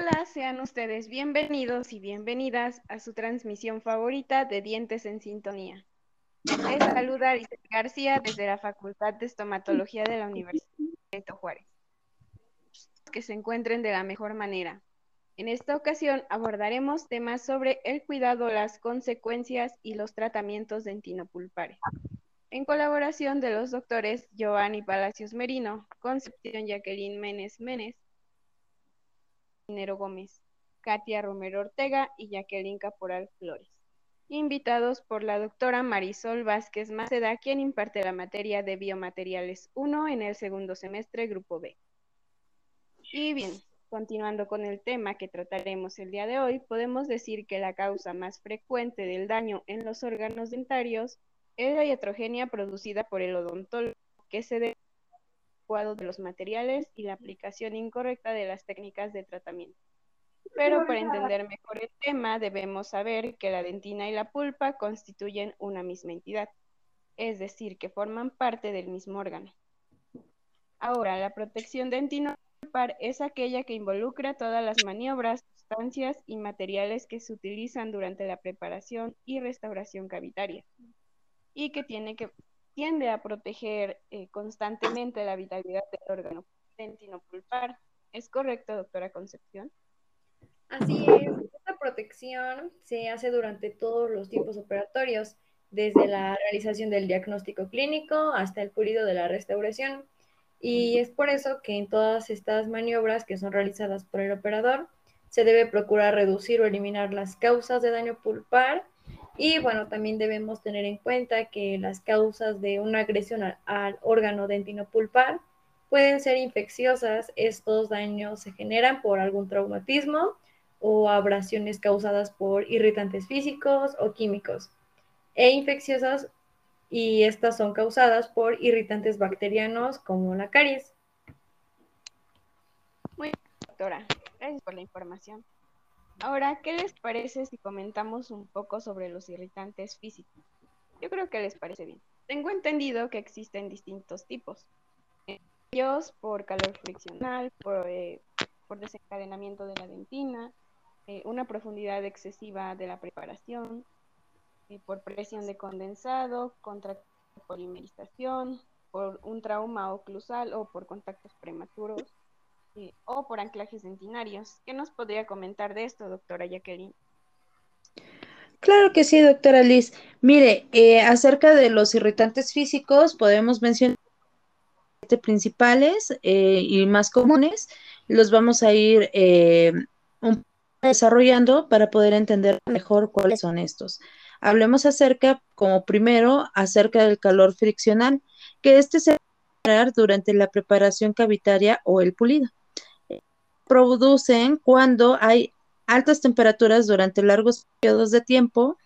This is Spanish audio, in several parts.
Hola, sean ustedes bienvenidos y bienvenidas a su transmisión favorita de Dientes en Sintonía. Les saluda Arisel García desde la Facultad de Estomatología de la Universidad de Juárez. Que se encuentren de la mejor manera. En esta ocasión abordaremos temas sobre el cuidado, las consecuencias y los tratamientos dentinopulpares. En colaboración de los doctores Giovanni Palacios Merino, Concepción Jacqueline Menes Menes, Nero Gómez, Katia Romero Ortega y Jacqueline Caporal Flores. Invitados por la doctora Marisol Vázquez Maceda, quien imparte la materia de Biomateriales 1 en el segundo semestre, Grupo B. Y bien, continuando con el tema que trataremos el día de hoy, podemos decir que la causa más frecuente del daño en los órganos dentarios es la iatrogenia producida por el odontólogo, que se debe de los materiales y la aplicación incorrecta de las técnicas de tratamiento. Pero para entender mejor el tema, debemos saber que la dentina y la pulpa constituyen una misma entidad, es decir, que forman parte del mismo órgano. Ahora, la protección dentinopulpar es aquella que involucra todas las maniobras, sustancias y materiales que se utilizan durante la preparación y restauración cavitaria y que tiene que tiende a proteger eh, constantemente la vitalidad del órgano dentinopulpar. ¿Es correcto, doctora Concepción? Así es, esta protección se hace durante todos los tiempos operatorios, desde la realización del diagnóstico clínico hasta el pulido de la restauración. Y es por eso que en todas estas maniobras que son realizadas por el operador, se debe procurar reducir o eliminar las causas de daño pulpar y bueno, también debemos tener en cuenta que las causas de una agresión al, órgano dentinopulpar pueden ser infecciosas. Estos daños se generan por algún traumatismo o abrasiones causadas por irritantes físicos o químicos. E infecciosas y estas son causadas por irritantes bacterianos como la caries. Muy bien, doctora. Gracias por la información. Ahora, ¿qué les parece si comentamos un poco sobre los irritantes físicos? Yo creo que les parece bien. Tengo entendido que existen distintos tipos. Ellos por calor friccional, por, eh, desencadenamiento de la dentina, eh, una profundidad excesiva de la preparación, eh, por presión de condensado, contra polimerización, por un trauma oclusal o por contactos prematuros, o por anclajes dentinarios. ¿Qué nos podría comentar de esto, doctora Jacqueline? Claro que sí, doctora Liz. Mire, eh, acerca de los irritantes físicos, podemos mencionar principales eh, y más comunes. Los vamos a ir eh, desarrollando para poder entender mejor cuáles son estos. Hablemos acerca, como primero, acerca del calor friccional, que este se va durante la preparación cavitaria o el pulido producen cuando hay altas temperaturas durante largos periodos de tiempo,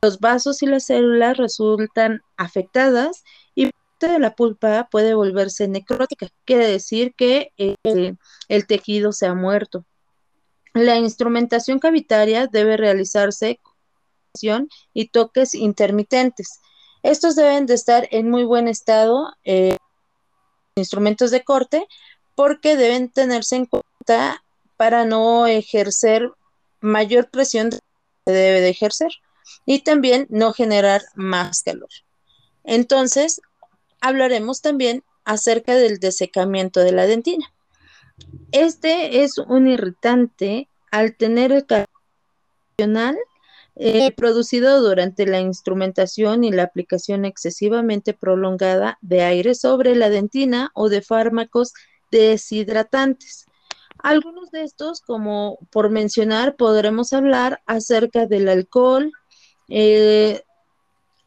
los vasos y las células resultan afectadas y de la pulpa puede volverse necrótica, quiere decir que eh, el tejido se ha muerto. La instrumentación cavitaria debe realizarse con y toques intermitentes. Estos deben de estar en muy buen estado, eh, instrumentos de corte, porque deben tenerse en cuenta para no ejercer mayor presión que debe de ejercer y también no generar más calor. Entonces, hablaremos también acerca del desecamiento de la dentina. Este es un irritante al tener el calor eh, producido durante la instrumentación y la aplicación excesivamente prolongada de aire sobre la dentina o de fármacos deshidratantes. Algunos de estos, como por mencionar, podremos hablar acerca del alcohol, eh,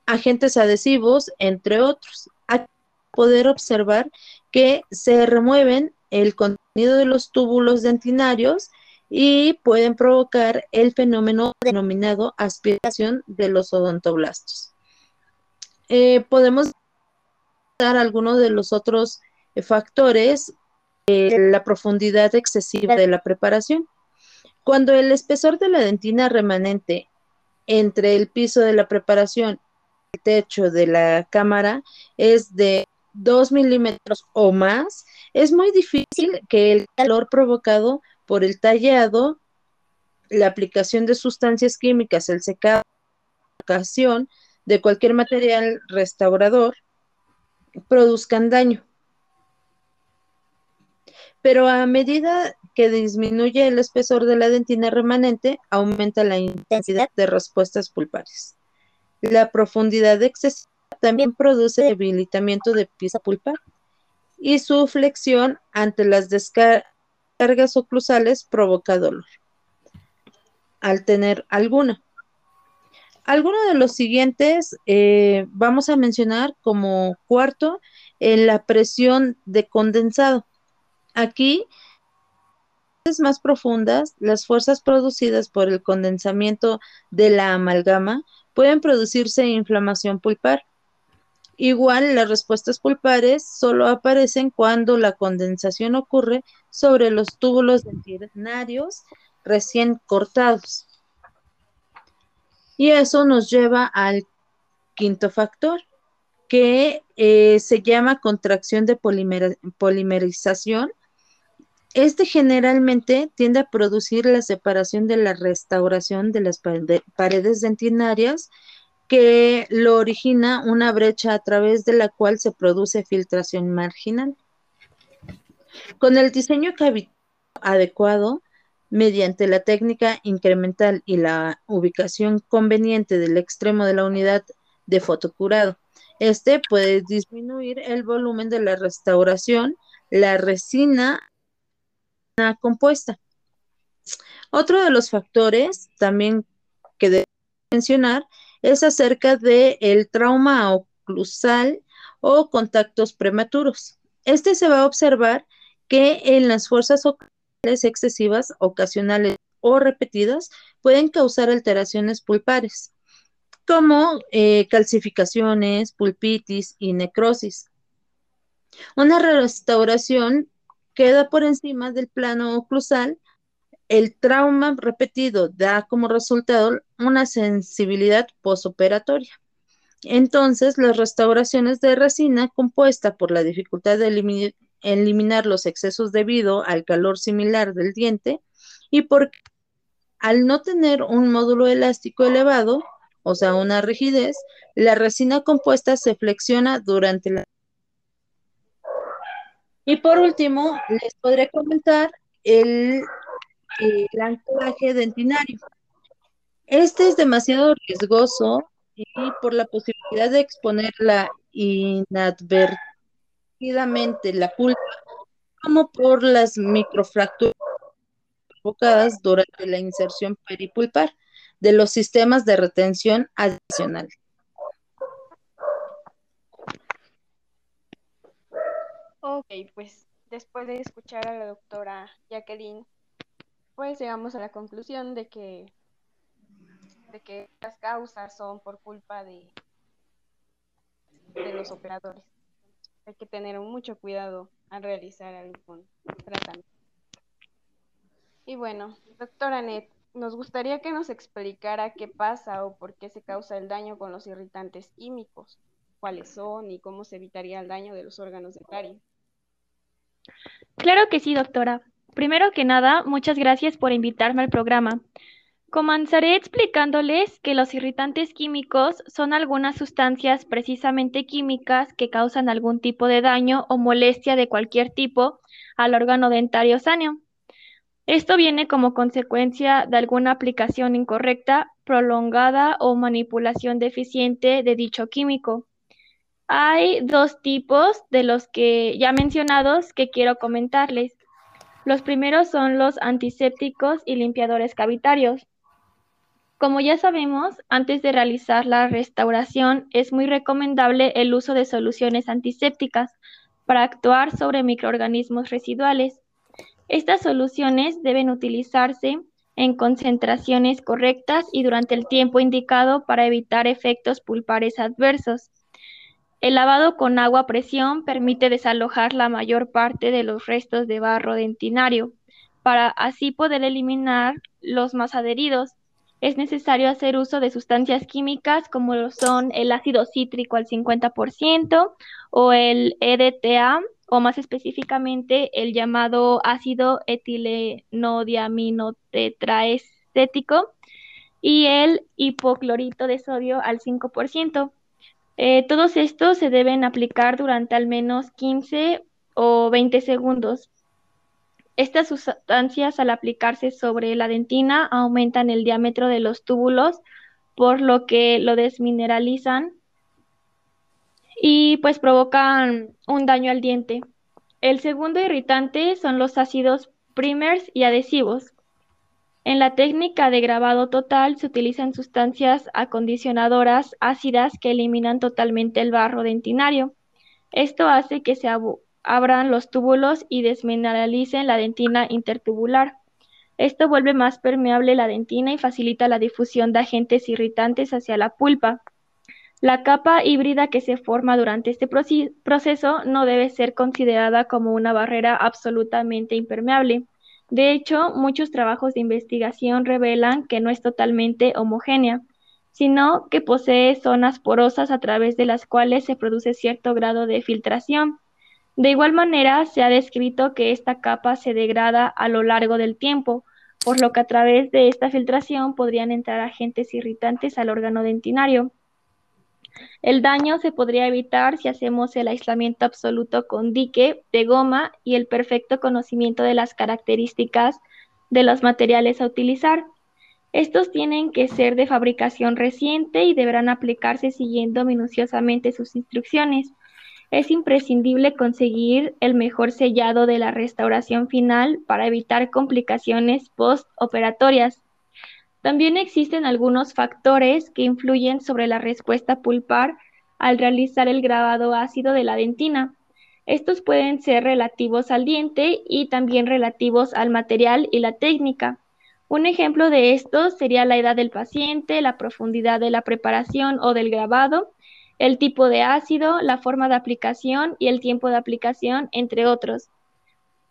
agentes adhesivos, entre otros. Aquí poder observar que se remueven el contenido de los túbulos dentinarios y pueden provocar el fenómeno denominado aspiración de los odontoblastos. Eh, podemos dar algunos de los otros factores, eh, la profundidad excesiva de la preparación. Cuando el espesor de la dentina remanente entre el piso de la preparación y el techo de la cámara es de 2 milímetros o más, es muy difícil que el calor provocado por el tallado, la aplicación de sustancias químicas, el secado, la ocasión de cualquier material restaurador, produzcan daño. Pero a medida que disminuye el espesor de la dentina remanente, aumenta la intensidad de respuestas pulpares. La profundidad excesiva también produce debilitamiento de pieza pulpar y su flexión ante las descargas oclusales provoca dolor al tener alguna. Algunos de los siguientes eh, vamos a mencionar como cuarto en la presión de condensado. Aquí más profundas, las fuerzas producidas por el condensamiento de la amalgama pueden producirse inflamación pulpar. Igual, las respuestas pulpares solo aparecen cuando la condensación ocurre sobre los túbulos dentinarios recién cortados. Y eso nos lleva al quinto factor, que eh, se llama contracción de polimerización. Este generalmente tiende a producir la separación de la restauración de las paredes dentinarias que lo origina una brecha a través de la cual se produce filtración marginal. Con el diseño adecuado, mediante la técnica incremental y la ubicación conveniente del extremo de la unidad de fotocurado, este puede disminuir el volumen de la restauración, la resina compuesta. Otro de los factores también que debemos mencionar es acerca del el trauma oclusal o contactos prematuros. Este se va a observar que en las fuerzas oculares excesivas, ocasionales o repetidas, pueden causar alteraciones pulpares, como eh, calcificaciones, pulpitis y necrosis. Una restauración queda por encima del plano oclusal el trauma repetido da como resultado una sensibilidad posoperatoria. Entonces, las restauraciones de resina compuesta por la dificultad de eliminar los excesos debido al calor similar del diente y por al no tener un módulo elástico elevado, o sea, una rigidez, la resina compuesta se flexiona durante la... Y por último, les podré comentar el el anclaje dentinario. Este es demasiado riesgoso y por la posibilidad de exponerla inadvertidamente la pulpa, como por las microfracturas provocadas durante la inserción peripulpar de los sistemas de retención adicional. Ok, pues después de escuchar a la doctora Jacqueline pues llegamos a la conclusión de que, de que las causas son por culpa de, de los operadores. hay que tener mucho cuidado al realizar algún tratamiento. Y bueno, doctora Net, nos gustaría que nos explicara qué pasa o por qué se causa el daño con los irritantes químicos, cuáles son y cómo se evitaría el daño de los órganos de Cari. Claro que sí, doctora. Primero que nada, muchas gracias por invitarme al programa. Comenzaré explicándoles que los irritantes químicos son algunas sustancias precisamente químicas que causan algún tipo de daño o molestia de cualquier tipo al órgano dentario sano. Esto viene como consecuencia de alguna aplicación incorrecta, prolongada o manipulación deficiente de dicho químico. Hay dos tipos de los que ya mencionados que quiero comentarles. Los primeros son los antisépticos y limpiadores cavitarios. Como ya sabemos, antes de realizar la restauración es muy recomendable el uso de soluciones antisépticas para actuar sobre microorganismos residuales. Estas soluciones deben utilizarse en concentraciones correctas y durante el tiempo indicado para evitar efectos pulpares adversos. El lavado con agua a presión permite desalojar la mayor parte de los restos de barro dentinario. Para así poder eliminar los más adheridos, es necesario hacer uso de sustancias químicas como son el ácido cítrico al 50% o el EDTA o más específicamente el llamado ácido etileno-diaminotetraestético y el hipoclorito de sodio al 5%. Eh, todos estos se deben aplicar durante al menos 15 o 20 segundos. Estas sustancias al aplicarse sobre la dentina aumentan el diámetro de los túbulos, por lo que lo desmineralizan y pues provocan un daño al diente. El segundo irritante son los ácidos primers y adhesivos. En la técnica de grabado total se utilizan sustancias acondicionadoras ácidas que eliminan totalmente el barro dentinario. Esto hace que se abran los túbulos y desmineralicen la dentina intertubular. Esto vuelve más permeable la dentina y facilita la difusión de agentes irritantes hacia la pulpa. La capa híbrida que se forma durante este proceso no debe ser considerada como una barrera absolutamente impermeable. De hecho, muchos trabajos de investigación revelan que no es totalmente homogénea, sino que posee zonas porosas a través de las cuales se produce cierto grado de filtración. De igual manera, se ha descrito que esta capa se degrada a lo largo del tiempo, por lo que a través de esta filtración podrían entrar agentes irritantes al órgano dentinario. El daño se podría evitar si hacemos el aislamiento absoluto con dique de goma y el perfecto conocimiento de las características de los materiales a utilizar. Estos tienen que ser de fabricación reciente y deberán aplicarse siguiendo minuciosamente sus instrucciones. Es imprescindible conseguir el mejor sellado de la restauración final para evitar complicaciones postoperatorias. También existen algunos factores que influyen sobre la respuesta pulpar al realizar el grabado ácido de la dentina. Estos pueden ser relativos al diente y también relativos al material y la técnica. Un ejemplo de esto sería la edad del paciente, la profundidad de la preparación o del grabado, el tipo de ácido, la forma de aplicación y el tiempo de aplicación, entre otros.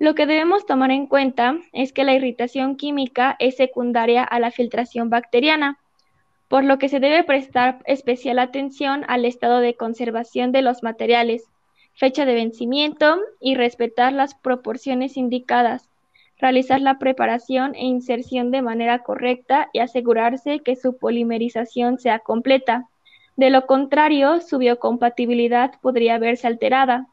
Lo que debemos tomar en cuenta es que la irritación química es secundaria a la filtración bacteriana, por lo que se debe prestar especial atención al estado de conservación de los materiales, fecha de vencimiento y respetar las proporciones indicadas, realizar la preparación e inserción de manera correcta y asegurarse que su polimerización sea completa. De lo contrario, su biocompatibilidad podría verse alterada.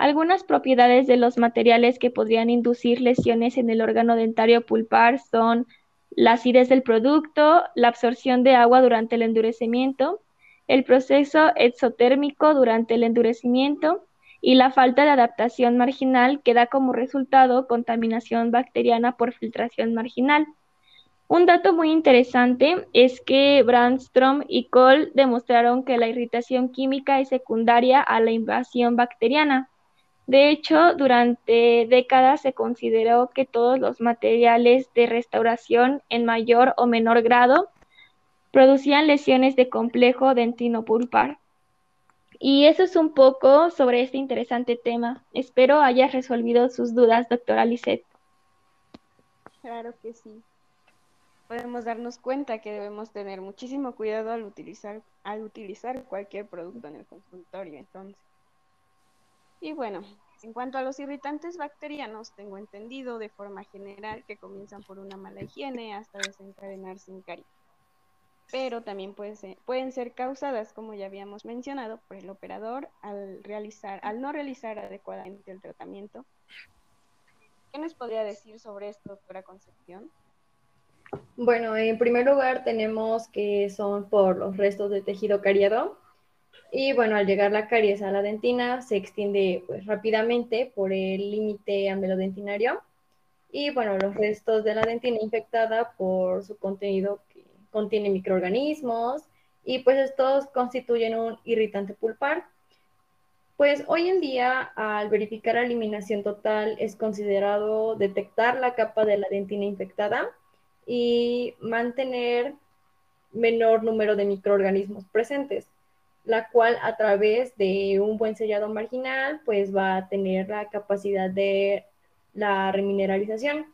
Algunas propiedades de los materiales que podrían inducir lesiones en el órgano dentario pulpar son la acidez del producto, la absorción de agua durante el endurecimiento, el proceso exotérmico durante el endurecimiento y la falta de adaptación marginal que da como resultado contaminación bacteriana por filtración marginal. Un dato muy interesante es que Brandstrom y Kohl demostraron que la irritación química es secundaria a la invasión bacteriana. De hecho, durante décadas se consideró que todos los materiales de restauración en mayor o menor grado producían lesiones de complejo dentino-pulpar. Y eso es un poco sobre este interesante tema. Espero hayas resolvido sus dudas, doctora Lisette. Claro que sí. Podemos darnos cuenta que debemos tener muchísimo cuidado al utilizar, al utilizar cualquier producto en el consultorio, entonces. Y bueno, en cuanto a los irritantes bacterianos, tengo entendido de forma general que comienzan por una mala higiene hasta desencadenar sin cariño. Pero también pueden ser, pueden ser causadas, como ya habíamos mencionado, por el operador al, realizar, al no realizar adecuadamente el tratamiento. ¿Qué nos podría decir sobre esto, doctora Concepción? Bueno, en primer lugar tenemos que son por los restos de tejido cariado, y bueno, al llegar la caries a la dentina, se extiende pues, rápidamente por el límite amelodentinario. Y bueno, los restos de la dentina infectada por su contenido que contiene microorganismos y pues estos constituyen un irritante pulpar. Pues hoy en día, al verificar la eliminación total, es considerado detectar la capa de la dentina infectada y mantener menor número de microorganismos presentes la cual a través de un buen sellado marginal, pues va a tener la capacidad de la remineralización.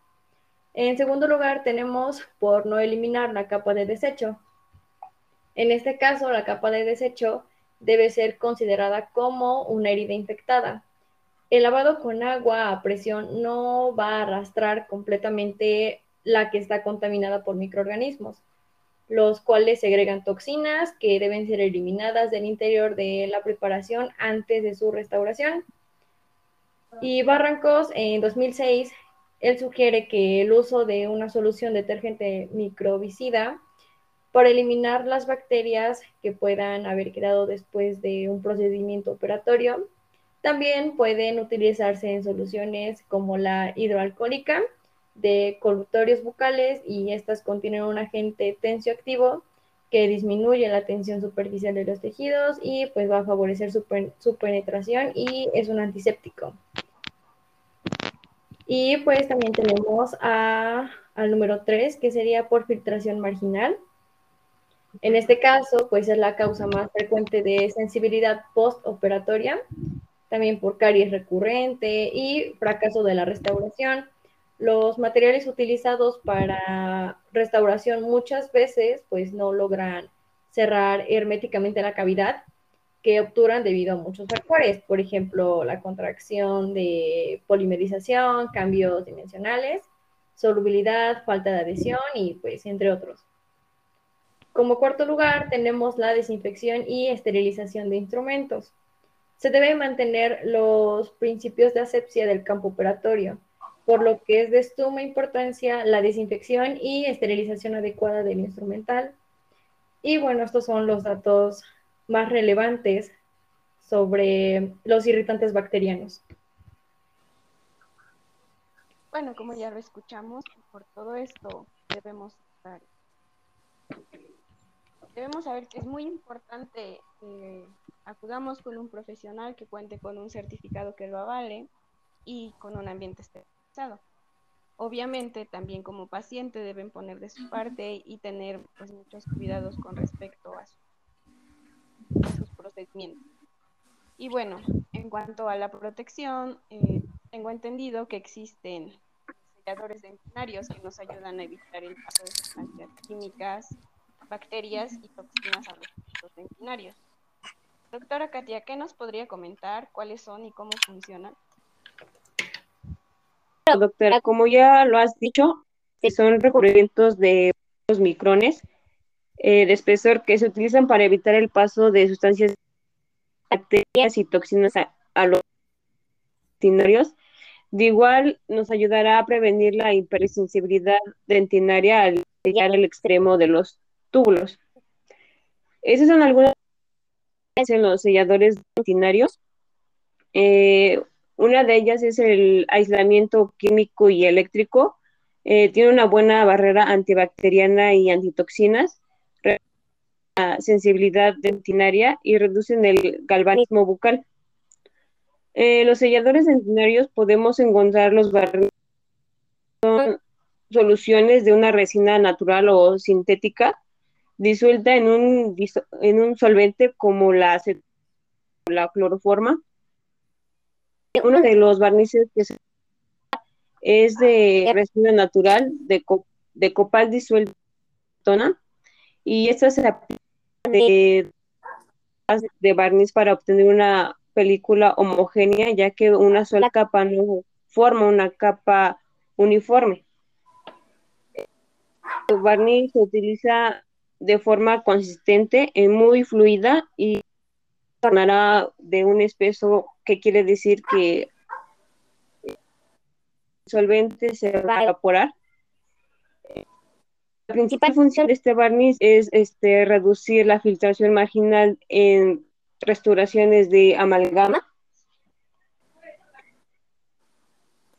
En segundo lugar, tenemos por no eliminar la capa de desecho. En este caso, la capa de desecho debe ser considerada como una herida infectada. El lavado con agua a presión no va a arrastrar completamente la que está contaminada por microorganismos los cuales segregan toxinas que deben ser eliminadas del interior de la preparación antes de su restauración. Y Barrancos, en 2006, él sugiere que el uso de una solución detergente microbicida para eliminar las bacterias que puedan haber quedado después de un procedimiento operatorio. También pueden utilizarse en soluciones como la hidroalcohólica, de colutorios bucales y estas contienen un agente tensioactivo que disminuye la tensión superficial de los tejidos y pues va a favorecer su, penetración y es un antiséptico. Y pues también tenemos al número 3, que sería por filtración marginal. En este caso, pues es la causa más frecuente de sensibilidad postoperatoria, también por caries recurrente y fracaso de la restauración los materiales utilizados para restauración muchas veces pues no logran cerrar herméticamente la cavidad que obturan debido a muchos factores, por ejemplo, la contracción de polimerización, cambios dimensionales, solubilidad, falta de adhesión y pues entre otros. Como cuarto lugar tenemos la desinfección y esterilización de instrumentos. Se deben mantener los principios de asepsia del campo operatorio, por lo que es de suma importancia la desinfección y esterilización adecuada del instrumental. Y bueno, estos son los datos más relevantes sobre los irritantes bacterianos. Bueno, como ya lo escuchamos, por todo esto debemos debemos saber que es muy importante que acudamos con un profesional que cuente con un certificado que lo avale y con un ambiente estéril. Obviamente, también como paciente deben poner de su parte y tener pues, muchos cuidados con respecto a, sus procedimientos. Y bueno, en cuanto a la protección, eh, tengo entendido que existen selladores dentinarios que nos ayudan a evitar el paso de sustancias químicas, bacterias y toxinas a los tejidos dentinarios. Doctora Katia, ¿qué nos podría comentar cuáles son y cómo funcionan? Doctora, como ya lo has dicho, son recubrimientos de los micrones eh, de espesor que se utilizan para evitar el paso de sustancias, bacterias y toxinas a, los dentinarios. De igual, nos ayudará a prevenir la hipersensibilidad dentinaria al llegar al extremo de los túbulos. Esas son algunas en los selladores dentinarios. Eh, una de ellas es el aislamiento químico y eléctrico. Eh, tiene una buena barrera antibacteriana y antitoxinas, la sensibilidad dentinaria y reducen el galvanismo bucal. Eh, los selladores dentinarios podemos encontrar los son soluciones de una resina natural o sintética disuelta en un, en un solvente como la la cloroforma. Uno de los barnices que se es de residuo natural de, copal disuelto y esta se aplica de, barniz para obtener una película homogénea, ya que una sola capa no forma una capa uniforme. El barniz se utiliza de forma consistente, muy fluida y tornará de un espeso, que quiere decir que el solvente se va a evaporar. La principal función de este barniz es este, reducir la filtración marginal en restauraciones de amalgama.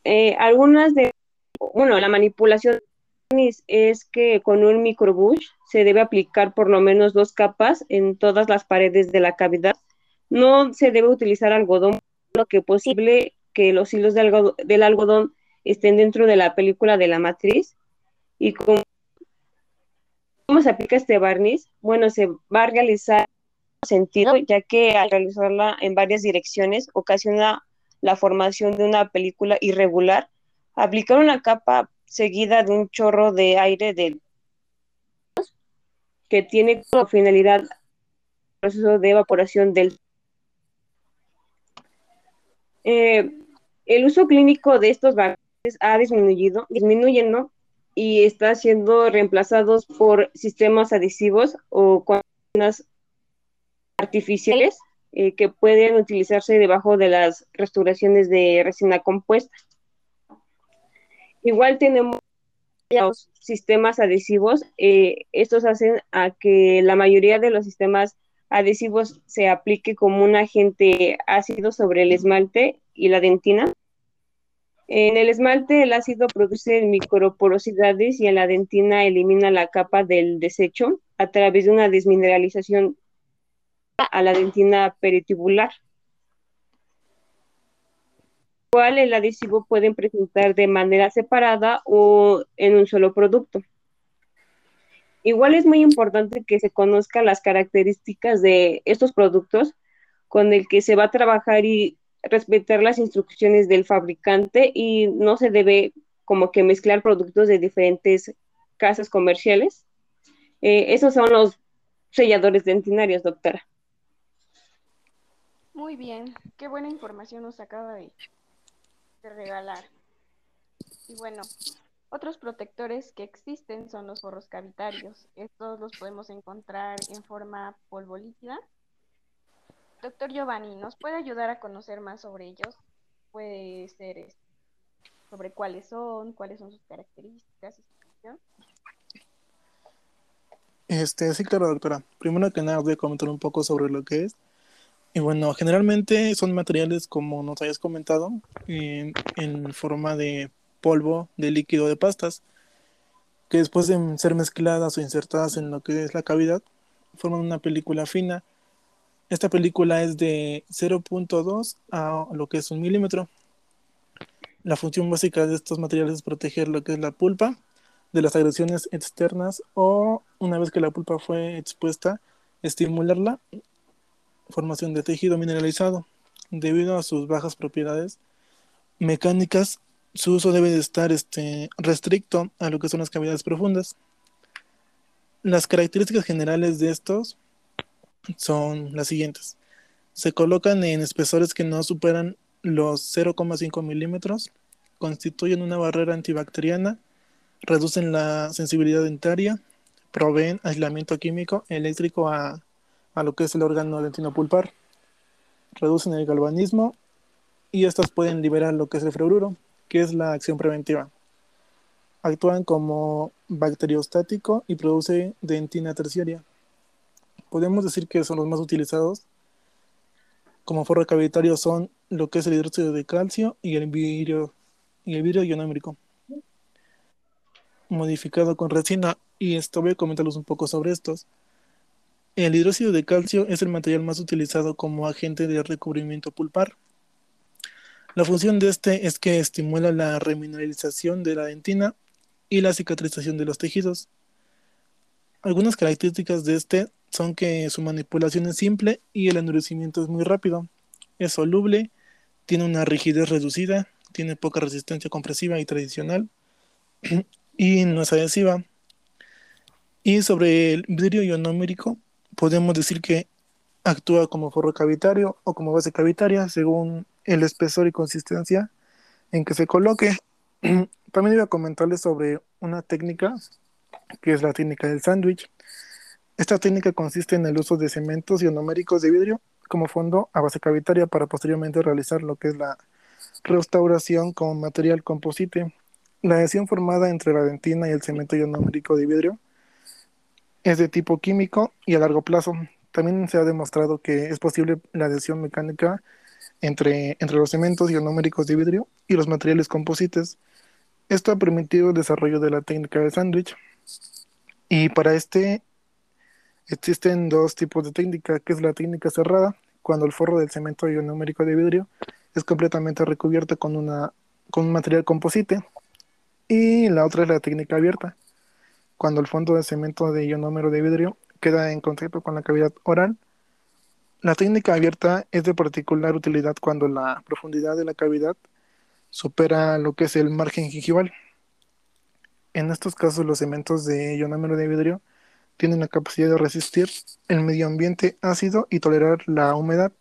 Eh, algunas de, bueno, la manipulación es que con un microbush se debe aplicar por lo menos dos capas en todas las paredes de la cavidad. No se debe utilizar algodón, lo que posible que los hilos del algodón estén dentro de la película de la matriz. ¿Y cómo, cómo se aplica este barniz? Bueno, se va a realizar sentido, ya que al realizarla en varias direcciones ocasiona la formación de una película irregular. Aplicar una capa seguida de un chorro de aire de que tiene como finalidad el proceso de evaporación del eh, el uso clínico de estos gases ha disminuido, disminuyendo y está siendo reemplazados por sistemas adhesivos o unas artificiales eh, que pueden utilizarse debajo de las restauraciones de resina compuesta. Igual tenemos los sistemas adhesivos. Eh, estos hacen a que la mayoría de los sistemas adhesivos se aplique como un agente ácido sobre el esmalte y la dentina. En el esmalte el ácido produce microporosidades y en la dentina elimina la capa del desecho a través de una desmineralización a la dentina peritubular. Igual el adhesivo pueden presentar de manera separada o en un solo producto. Igual es muy importante que se conozcan las características de estos productos con el que se va a trabajar y respetar las instrucciones del fabricante y no se debe como que mezclar productos de diferentes casas comerciales. Eh, esos son los selladores dentinarios, doctora. Muy bien, qué buena información nos acaba de regalar. Y bueno, otros protectores que existen son los forros cavitarios. Estos los podemos encontrar en forma polvo líquida. Doctor Giovanni, ¿nos puede ayudar a conocer más sobre ellos? Puede ser este, sobre cuáles son, cuáles son sus características. Este, sí, claro, doctora. Primero que nada, voy a comentar un poco sobre lo que es y bueno, generalmente son materiales, como nos hayas comentado, en, forma de polvo, de líquido de pastas, que después de ser mezcladas o insertadas en lo que es la cavidad, forman una película fina. Esta película es de 0.2 a lo que es un milímetro. La función básica de estos materiales es proteger lo que es la pulpa de las agresiones externas o una vez que la pulpa fue expuesta, estimularla formación de tejido mineralizado. Debido a sus bajas propiedades mecánicas, su uso debe de estar este, restricto a lo que son las cavidades profundas. Las características generales de estos son las siguientes. Se colocan en espesores que no superan los 0,5 milímetros, constituyen una barrera antibacteriana, reducen la sensibilidad dentaria, proveen aislamiento químico eléctrico a a lo que es el órgano dentino pulpar. Reducen el galvanismo y estas pueden liberar lo que es el fluoruro, que es la acción preventiva. Actúan como bacteriostático y produce dentina terciaria. Podemos decir que son los más utilizados como forro cavitario son lo que es el hidróxido de calcio y el vidrio, y el vidrio modificado con resina y esto voy a comentarles un poco sobre estos. El hidróxido de calcio es el material más utilizado como agente de recubrimiento pulpar. La función de este es que estimula la remineralización de la dentina y la cicatrización de los tejidos. Algunas características de este son que su manipulación es simple y el endurecimiento es muy rápido. Es soluble, tiene una rigidez reducida, tiene poca resistencia compresiva y tradicional y no es adhesiva. Y sobre el vidrio ionómerico, podemos decir que actúa como forro cavitario o como base cavitaria según el espesor y consistencia en que se coloque. También iba a comentarles sobre una técnica que es la técnica del sándwich. Esta técnica consiste en el uso de cementos ionoméricos de vidrio como fondo a base cavitaria para posteriormente realizar lo que es la restauración con material composite. La adhesión formada entre la dentina y el cemento ionomérico de vidrio es de tipo químico y a largo plazo. También se ha demostrado que es posible la adhesión mecánica entre, entre los cementos ionómericos de vidrio y los materiales composites. Esto ha permitido el desarrollo de la técnica de sándwich. Y para este existen dos tipos de técnica, que es la técnica cerrada, cuando el forro del cemento ionómerico de vidrio es completamente recubierto con, una, con un material composite. Y la otra es la técnica abierta, cuando el fondo de cemento de ionómero de vidrio queda en contacto con la cavidad oral. La técnica abierta es de particular utilidad cuando la profundidad de la cavidad supera lo que es el margen gingival. En estos casos, los cementos de ionómero de vidrio tienen la capacidad de resistir el medio ambiente ácido y tolerar la humedad.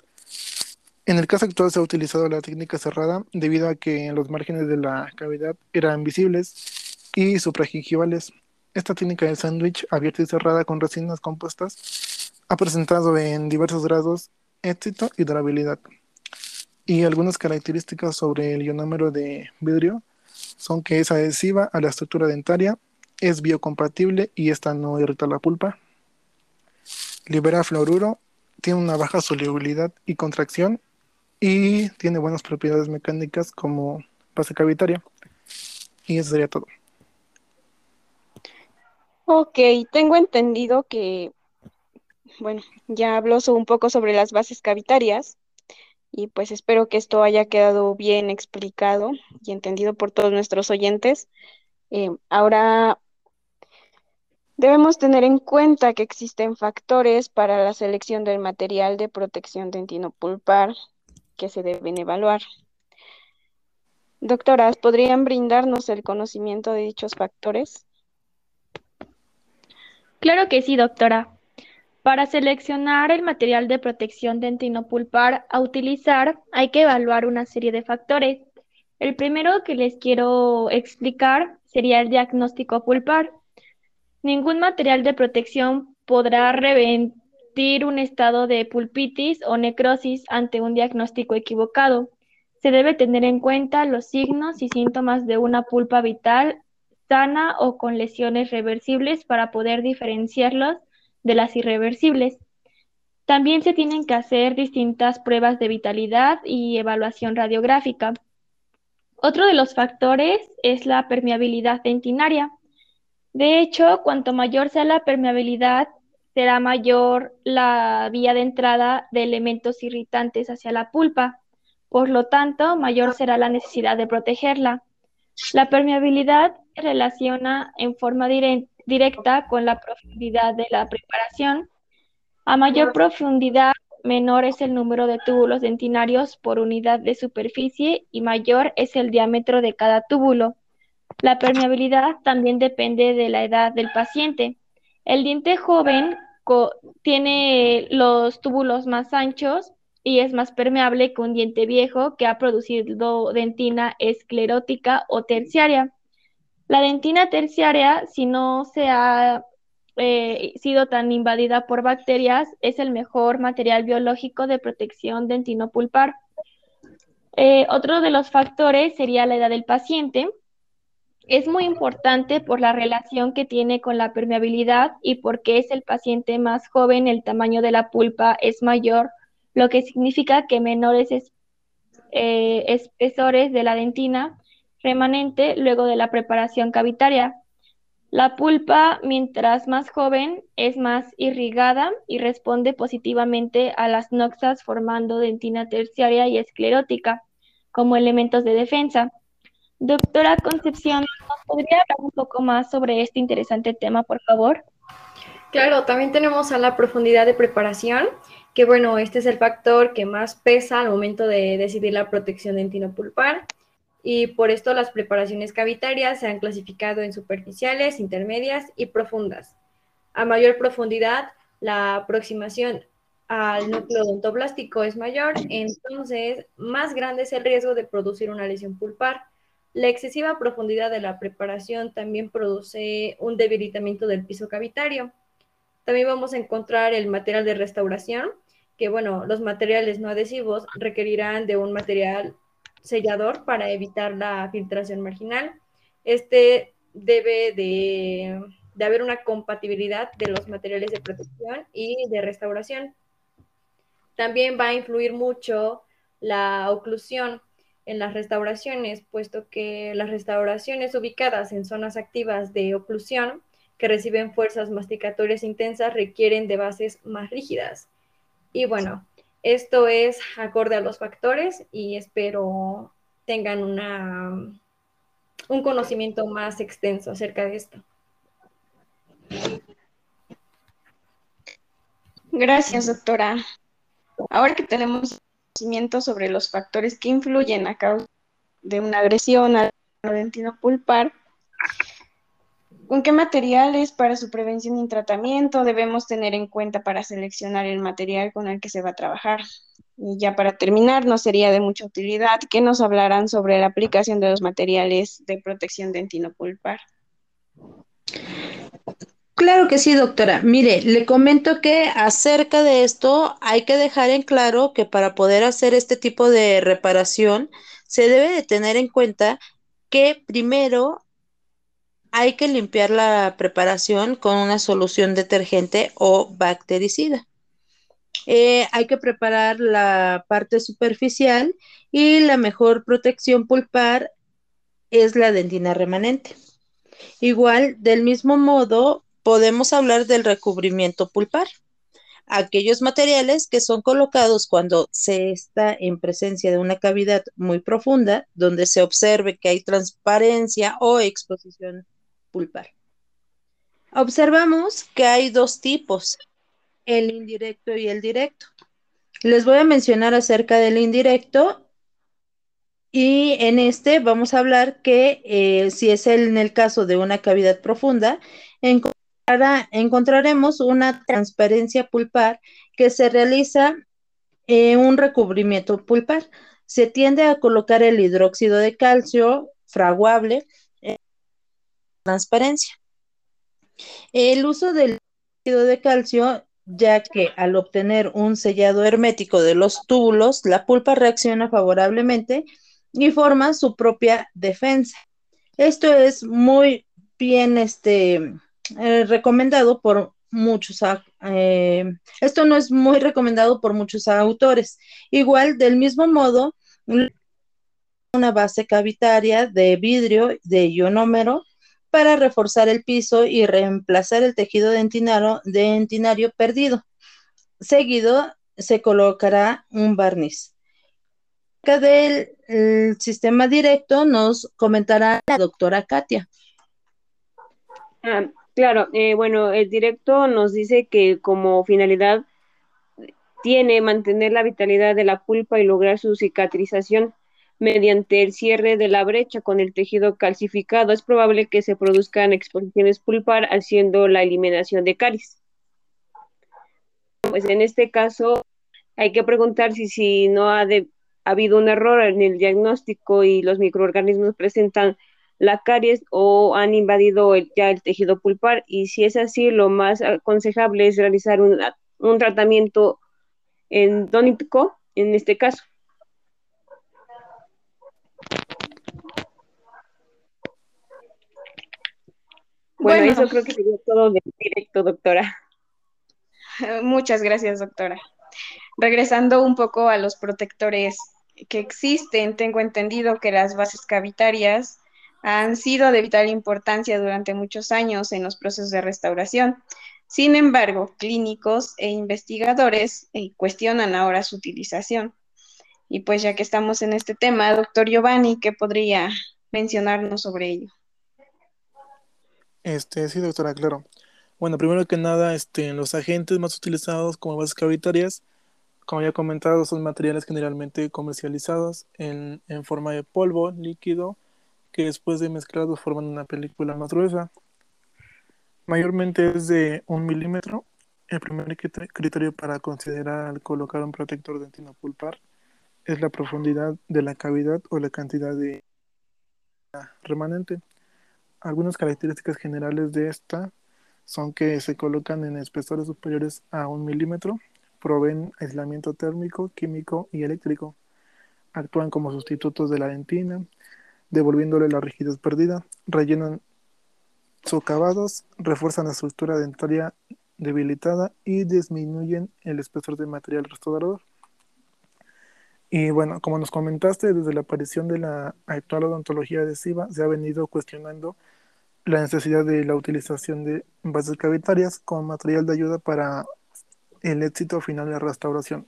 En el caso actual se ha utilizado la técnica cerrada debido a que los márgenes de la cavidad eran visibles y supragingivales. Esta técnica de sándwich abierta y cerrada con resinas compuestas ha presentado en diversos grados éxito y durabilidad. Y algunas características sobre el ionómero de vidrio son que es adhesiva a la estructura dentaria, es biocompatible y esta no irrita la pulpa, libera fluoruro, tiene una baja solubilidad y contracción y tiene buenas propiedades mecánicas como base cavitaria. Y eso sería todo. Ok, tengo entendido que, bueno, ya habló un poco sobre las bases cavitarias y pues espero que esto haya quedado bien explicado y entendido por todos nuestros oyentes. Eh, ahora debemos tener en cuenta que existen factores para la selección del material de protección dentinopulpar que se deben evaluar. Doctoras, ¿podrían brindarnos el conocimiento de dichos factores? Claro que sí, doctora. Para seleccionar el material de protección dentinopulpar a utilizar, hay que evaluar una serie de factores. El primero que les quiero explicar sería el diagnóstico pulpar. Ningún material de protección podrá reventir un estado de pulpitis o necrosis ante un diagnóstico equivocado. Se debe tener en cuenta los signos y síntomas de una pulpa vital sana o con lesiones reversibles para poder diferenciarlos de las irreversibles. También se tienen que hacer distintas pruebas de vitalidad y evaluación radiográfica. Otro de los factores es la permeabilidad dentinaria. De hecho, cuanto mayor sea la permeabilidad, será mayor la vía de entrada de elementos irritantes hacia la pulpa. Por lo tanto, mayor será la necesidad de protegerla. La permeabilidad relaciona en forma directa con la profundidad de la preparación. A mayor profundidad, menor es el número de túbulos dentinarios por unidad de superficie y mayor es el diámetro de cada túbulo. La permeabilidad también depende de la edad del paciente. El diente joven tiene los túbulos más anchos y es más permeable que un diente viejo que ha producido dentina esclerótica o terciaria. La dentina terciaria, si no se ha eh, sido tan invadida por bacterias, es el mejor material biológico de protección dentinopulpar. Eh, otro de los factores sería la edad del paciente. Es muy importante por la relación que tiene con la permeabilidad y porque es el paciente más joven, el tamaño de la pulpa es mayor lo que significa que menores eh, espesores de la dentina remanente luego de la preparación cavitaria. La pulpa, mientras más joven, es más irrigada y responde positivamente a las noxas formando dentina terciaria y esclerótica como elementos de defensa. Doctora Concepción, ¿nos podría hablar un poco más sobre este interesante tema, por favor? Claro, también tenemos a la profundidad de preparación, que bueno, este es el factor que más pesa al momento de decidir la protección dentinopulpar y por esto las preparaciones cavitarias se han clasificado en superficiales, intermedias y profundas. A mayor profundidad, la aproximación al núcleo odontoblástico es mayor, entonces más grande es el riesgo de producir una lesión pulpar. La excesiva profundidad de la preparación también produce un debilitamiento del piso cavitario. También vamos a encontrar el material de restauración, que bueno, los materiales no adhesivos requerirán de un material sellador para evitar la filtración marginal. Este debe de, haber una compatibilidad de los materiales de protección y de restauración. También va a influir mucho la oclusión en las restauraciones, puesto que las restauraciones ubicadas en zonas activas de oclusión que reciben fuerzas masticatorias intensas requieren de bases más rígidas. Y bueno, esto es acorde a los factores y espero tengan una, un conocimiento más extenso acerca de esto. Gracias, doctora. Ahora que tenemos conocimiento sobre los factores que influyen a causa de una agresión al dentino pulpar, ¿Con qué materiales para su prevención y tratamiento debemos tener en cuenta para seleccionar el material con el que se va a trabajar? Y ya para terminar, nos sería de mucha utilidad que nos hablaran sobre la aplicación de los materiales de protección dentinopulpar. Claro que sí, doctora. Mire, le comento que acerca de esto hay que dejar en claro que para poder hacer este tipo de reparación se debe de tener en cuenta que primero hay que limpiar la preparación con una solución detergente o bactericida. Eh, hay que preparar la parte superficial y la mejor protección pulpar es la dentina remanente. Igual, del mismo modo, podemos hablar del recubrimiento pulpar. Aquellos materiales que son colocados cuando se está en presencia de una cavidad muy profunda, donde se observe que hay transparencia o exposición pulpar. Observamos que hay dos tipos, el indirecto y el directo. Les voy a mencionar acerca del indirecto y en este vamos a hablar que eh, si es en el caso de una cavidad profunda, encontraremos una transparencia pulpar que se realiza en un recubrimiento pulpar. Se tiende a colocar el hidróxido de calcio fraguable transparencia. El uso del líquido de calcio, ya que al obtener un sellado hermético de los túbulos, la pulpa reacciona favorablemente y forma su propia defensa. Esto es muy bien este, eh, recomendado por muchos, eh, esto no es muy recomendado por muchos autores. Igual, del mismo modo, una base cavitaria de vidrio de ionómero para reforzar el piso y reemplazar el tejido dentinario, dentinario perdido. Seguido se colocará un barniz. Del sistema directo nos comentará la doctora Katia. Ah, claro, eh, bueno, el directo nos dice que como finalidad tiene mantener la vitalidad de la pulpa y lograr su cicatrización mediante el cierre de la brecha con el tejido calcificado, es probable que se produzcan exposiciones pulpar haciendo la eliminación de caries. Pues en este caso hay que preguntar si, si no ha, habido un error en el diagnóstico y los microorganismos presentan la caries o han invadido ya el tejido pulpar y si es así, lo más aconsejable es realizar un, un tratamiento endónico en este caso. Bueno, eso creo que sería todo de directo, doctora. Muchas gracias, doctora. Regresando un poco a los protectores que existen, tengo entendido que las bases cavitarias han sido de vital importancia durante muchos años en los procesos de restauración. Sin embargo, clínicos e investigadores eh, cuestionan ahora su utilización. Y pues ya que estamos en este tema, doctor Giovanni, ¿qué podría mencionarnos sobre ello? Este, sí, doctora, claro. Bueno, primero que nada, este, los agentes más utilizados como bases cavitarias, como ya comentado, son materiales generalmente comercializados en, en forma de polvo líquido que después de mezclados forman una película más gruesa. Mayormente es de un milímetro. El primer criterio para considerar colocar un protector dentino pulpar es la profundidad de la cavidad o la cantidad de remanente. Algunas características generales de esta son que se colocan en espesores superiores a un milímetro, proveen aislamiento térmico, químico y eléctrico, actúan como sustitutos de la dentina, devolviéndole la rigidez perdida, rellenan socavados, refuerzan la estructura dentaria debilitada y disminuyen el espesor de material restaurador. Y bueno, como nos comentaste, desde la aparición de la actual odontología adhesiva se ha venido cuestionando la necesidad de la utilización de bases cavitarias como material de ayuda para el éxito final de la restauración,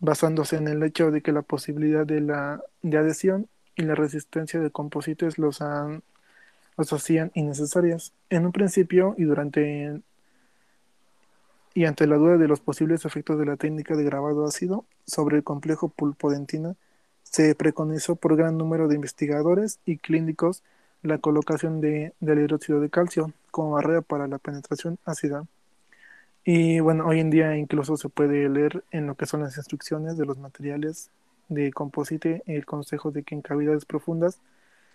basándose en el hecho de que la posibilidad de la de adhesión y la resistencia de composites los, han, los hacían innecesarias. En un principio y durante y ante la duda de los posibles efectos de la técnica de grabado ácido sobre el complejo pulpodentina, se preconizó por gran número de investigadores y clínicos la colocación de, del hidróxido de calcio como barrera para la penetración ácida. Y bueno, hoy en día incluso se puede leer en lo que son las instrucciones de los materiales de composite el consejo de que en cavidades profundas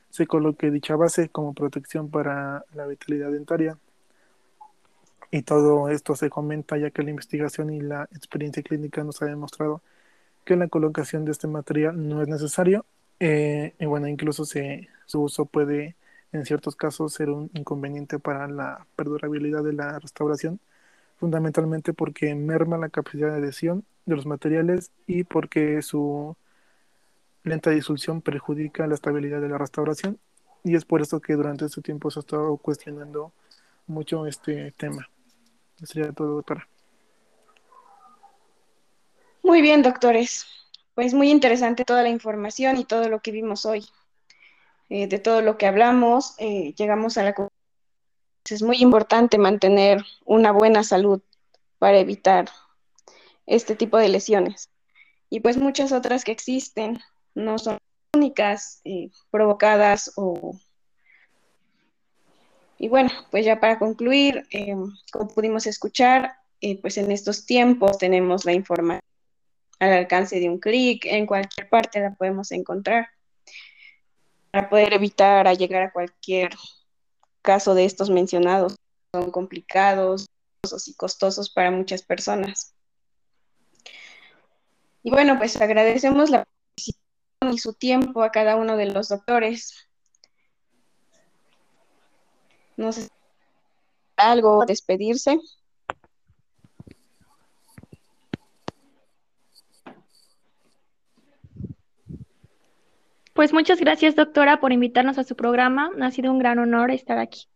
se coloque dicha base como protección para la vitalidad dentaria. Y todo esto se comenta ya que la investigación y la experiencia clínica nos ha demostrado que la colocación de este material no es necesario. Eh, y bueno, incluso su uso puede en ciertos casos ser un inconveniente para la perdurabilidad de la restauración, fundamentalmente porque merma la capacidad de adhesión de los materiales y porque su lenta disolución perjudica la estabilidad de la restauración y es por eso que durante este tiempo se ha estado cuestionando mucho este tema. Sería todo, doctora. Muy bien, doctores. Pues muy interesante toda la información y todo lo que vimos hoy. Eh, de todo lo que hablamos, eh, llegamos a la conclusión. Es muy importante mantener una buena salud para evitar este tipo de lesiones. Y pues muchas otras que existen, no son únicas eh, provocadas o... Y bueno, pues ya para concluir, eh, como pudimos escuchar, eh, pues en estos tiempos tenemos la información al alcance de un clic, en cualquier parte la podemos encontrar para poder evitar llegar a cualquier caso de estos mencionados. Son complicados y costosos para muchas personas. Y bueno, pues agradecemos la participación y su tiempo a cada uno de los doctores. No sé algo, despedirse. Pues muchas gracias, doctora, por invitarnos a su programa. Ha sido un gran honor estar aquí.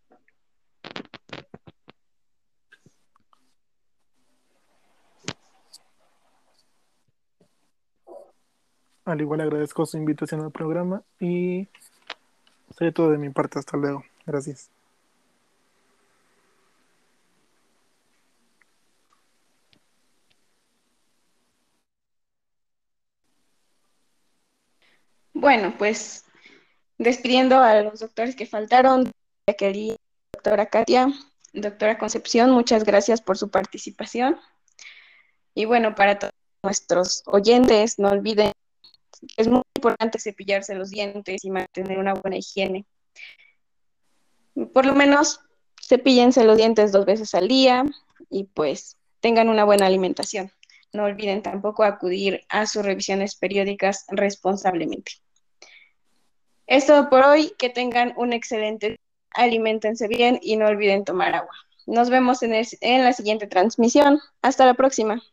Al igual agradezco su invitación al programa y sería todo de mi parte. Hasta luego. Gracias. Bueno, pues despidiendo a los doctores que faltaron, quería doctora Katia, doctora Concepción, muchas gracias por su participación. Y bueno, para todos nuestros oyentes, no olviden es muy importante cepillarse los dientes y mantener una buena higiene. Por lo menos cepillense los dientes dos veces al día y pues tengan una buena alimentación. No olviden tampoco acudir a sus revisiones periódicas responsablemente. Esto por hoy, que tengan un excelente, alimentense bien y no olviden tomar agua. Nos vemos en la siguiente transmisión. Hasta la próxima.